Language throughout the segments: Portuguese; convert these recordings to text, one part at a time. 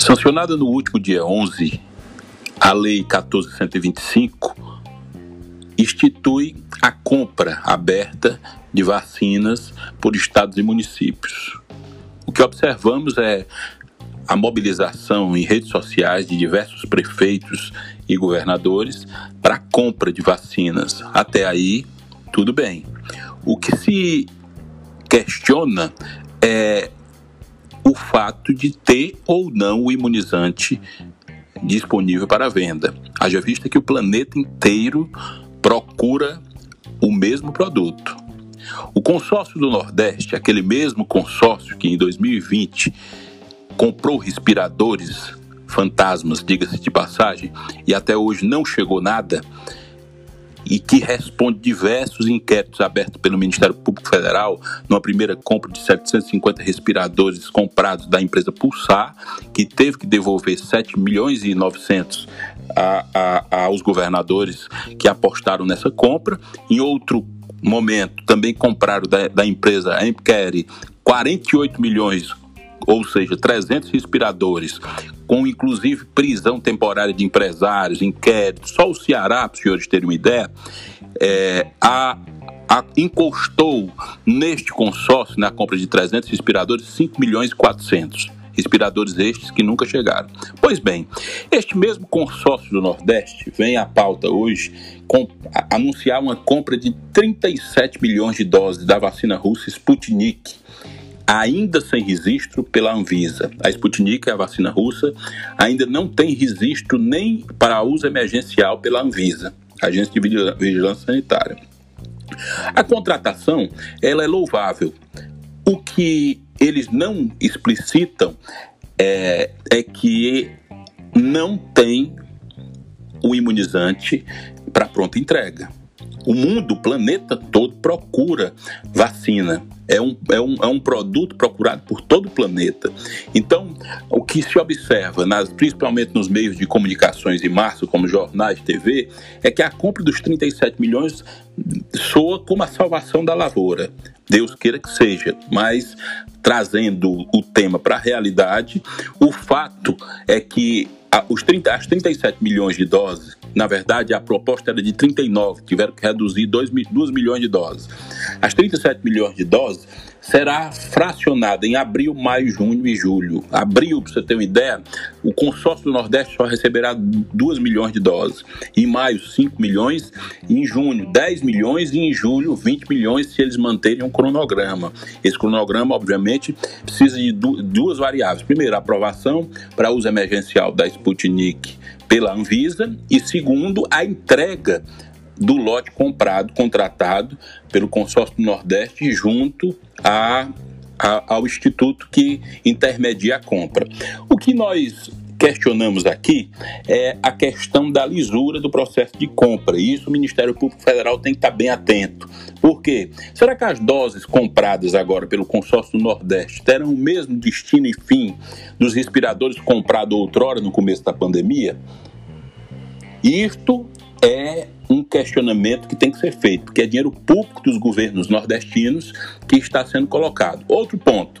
Sancionada no último dia 11, a Lei 1425 institui a compra aberta de vacinas por estados e municípios. O que observamos é a mobilização em redes sociais de diversos prefeitos e governadores para a compra de vacinas. Até aí, tudo bem. O que se questiona é o fato de ter ou não o imunizante disponível para venda. Haja vista que o planeta inteiro procura o mesmo produto. O consórcio do Nordeste, aquele mesmo consórcio que em 2020 comprou respiradores fantasmas, diga-se de passagem, e até hoje não chegou nada, e que responde diversos inquéritos abertos pelo Ministério Público Federal, numa primeira compra de 750 respiradores comprados da empresa Pulsar, que teve que devolver 7 milhões e 900 a, a, aos governadores que apostaram nessa compra. Em outro momento, também compraram da, da empresa Empcare 48 milhões ou seja, 300 respiradores, com inclusive prisão temporária de empresários, inquérito, só o Ceará, para os senhores terem uma ideia, é, a, a, encostou neste consórcio, na compra de 300 respiradores, 5 milhões e 400 respiradores estes que nunca chegaram. Pois bem, este mesmo consórcio do Nordeste vem à pauta hoje com, a, anunciar uma compra de 37 milhões de doses da vacina russa Sputnik ainda sem registro pela Anvisa. A Sputnik, a vacina russa, ainda não tem registro nem para uso emergencial pela Anvisa, Agência de Vigilância Sanitária. A contratação, ela é louvável. O que eles não explicitam é, é que não tem o imunizante para pronta entrega. O mundo, o planeta todo procura vacina. É um, é, um, é um produto procurado por todo o planeta. Então, o que se observa, nas, principalmente nos meios de comunicações em março, como jornais, TV, é que a compra dos 37 milhões soa como a salvação da lavoura. Deus queira que seja, mas trazendo o tema para a realidade, o fato é que os 30, as 37 milhões de doses, na verdade a proposta era de 39, tiveram que reduzir 2, 2 milhões de doses. As 37 milhões de doses será fracionada em abril, maio, junho e julho. Abril, para você ter uma ideia, o consórcio do Nordeste só receberá 2 milhões de doses. Em maio, 5 milhões. Em junho, 10 milhões. E em julho, 20 milhões, se eles manterem um cronograma. Esse cronograma, obviamente, precisa de duas variáveis. Primeiro, a aprovação para uso emergencial da Sputnik pela Anvisa. E segundo, a entrega do lote comprado, contratado pelo consórcio do Nordeste junto a, a, ao instituto que intermedia a compra. O que nós questionamos aqui é a questão da lisura do processo de compra. E isso o Ministério Público Federal tem que estar bem atento. Por quê? Será que as doses compradas agora pelo consórcio do Nordeste terão o mesmo destino e fim dos respiradores comprados outrora no começo da pandemia? Isto é questionamento que tem que ser feito, porque é dinheiro público dos governos nordestinos que está sendo colocado. Outro ponto.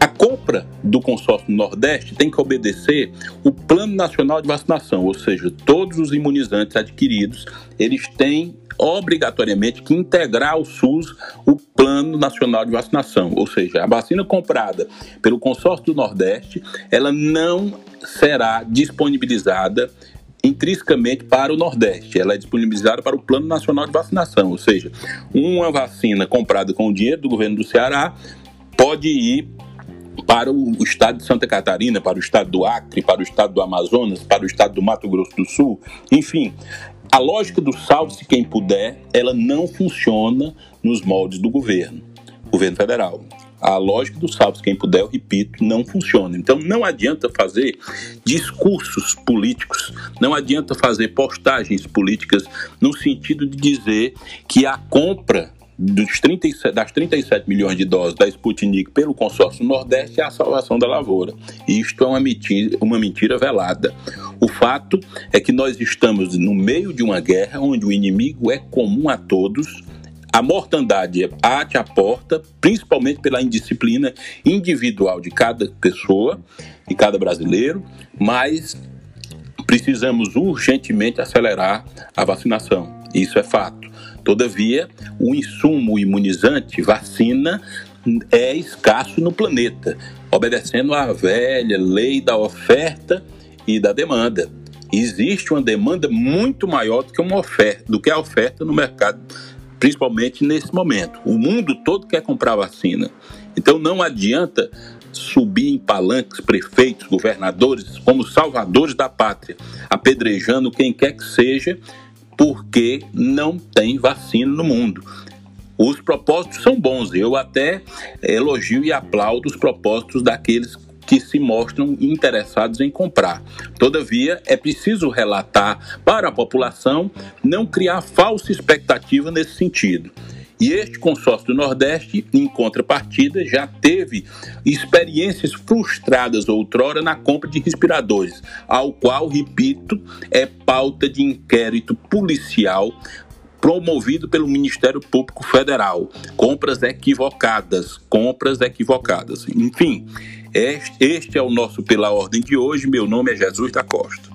A compra do consórcio Nordeste tem que obedecer o Plano Nacional de Vacinação, ou seja, todos os imunizantes adquiridos, eles têm obrigatoriamente que integrar ao SUS o Plano Nacional de Vacinação, ou seja, a vacina comprada pelo consórcio do Nordeste, ela não será disponibilizada intrinsecamente para o Nordeste. Ela é disponibilizada para o Plano Nacional de Vacinação, ou seja, uma vacina comprada com o dinheiro do governo do Ceará pode ir para o estado de Santa Catarina, para o estado do Acre, para o estado do Amazonas, para o estado do Mato Grosso do Sul, enfim. A lógica do salve-se quem puder, ela não funciona nos moldes do governo, governo federal a lógica do salve quem puder, eu repito, não funciona. Então não adianta fazer discursos políticos, não adianta fazer postagens políticas no sentido de dizer que a compra dos 37, das 37 milhões de doses da Sputnik pelo consórcio Nordeste é a salvação da lavoura. Isto é uma mentira, uma mentira velada. O fato é que nós estamos no meio de uma guerra onde o inimigo é comum a todos a mortandade bate a porta, principalmente pela indisciplina individual de cada pessoa e cada brasileiro, mas precisamos urgentemente acelerar a vacinação. Isso é fato. Todavia, o insumo imunizante, vacina, é escasso no planeta, obedecendo à velha lei da oferta e da demanda. Existe uma demanda muito maior do que uma oferta, do que a oferta no mercado, principalmente nesse momento. O mundo todo quer comprar vacina. Então não adianta subir em palanques prefeitos, governadores, como salvadores da pátria, apedrejando quem quer que seja, porque não tem vacina no mundo. Os propósitos são bons, eu até elogio e aplaudo os propósitos daqueles que se mostram interessados em comprar. Todavia, é preciso relatar para a população não criar falsa expectativa nesse sentido. E este consórcio do Nordeste, em contrapartida, já teve experiências frustradas outrora na compra de respiradores, ao qual, repito, é pauta de inquérito policial promovido pelo Ministério Público Federal. Compras equivocadas, compras equivocadas. Enfim, este é o nosso Pela Ordem de hoje. Meu nome é Jesus da Costa.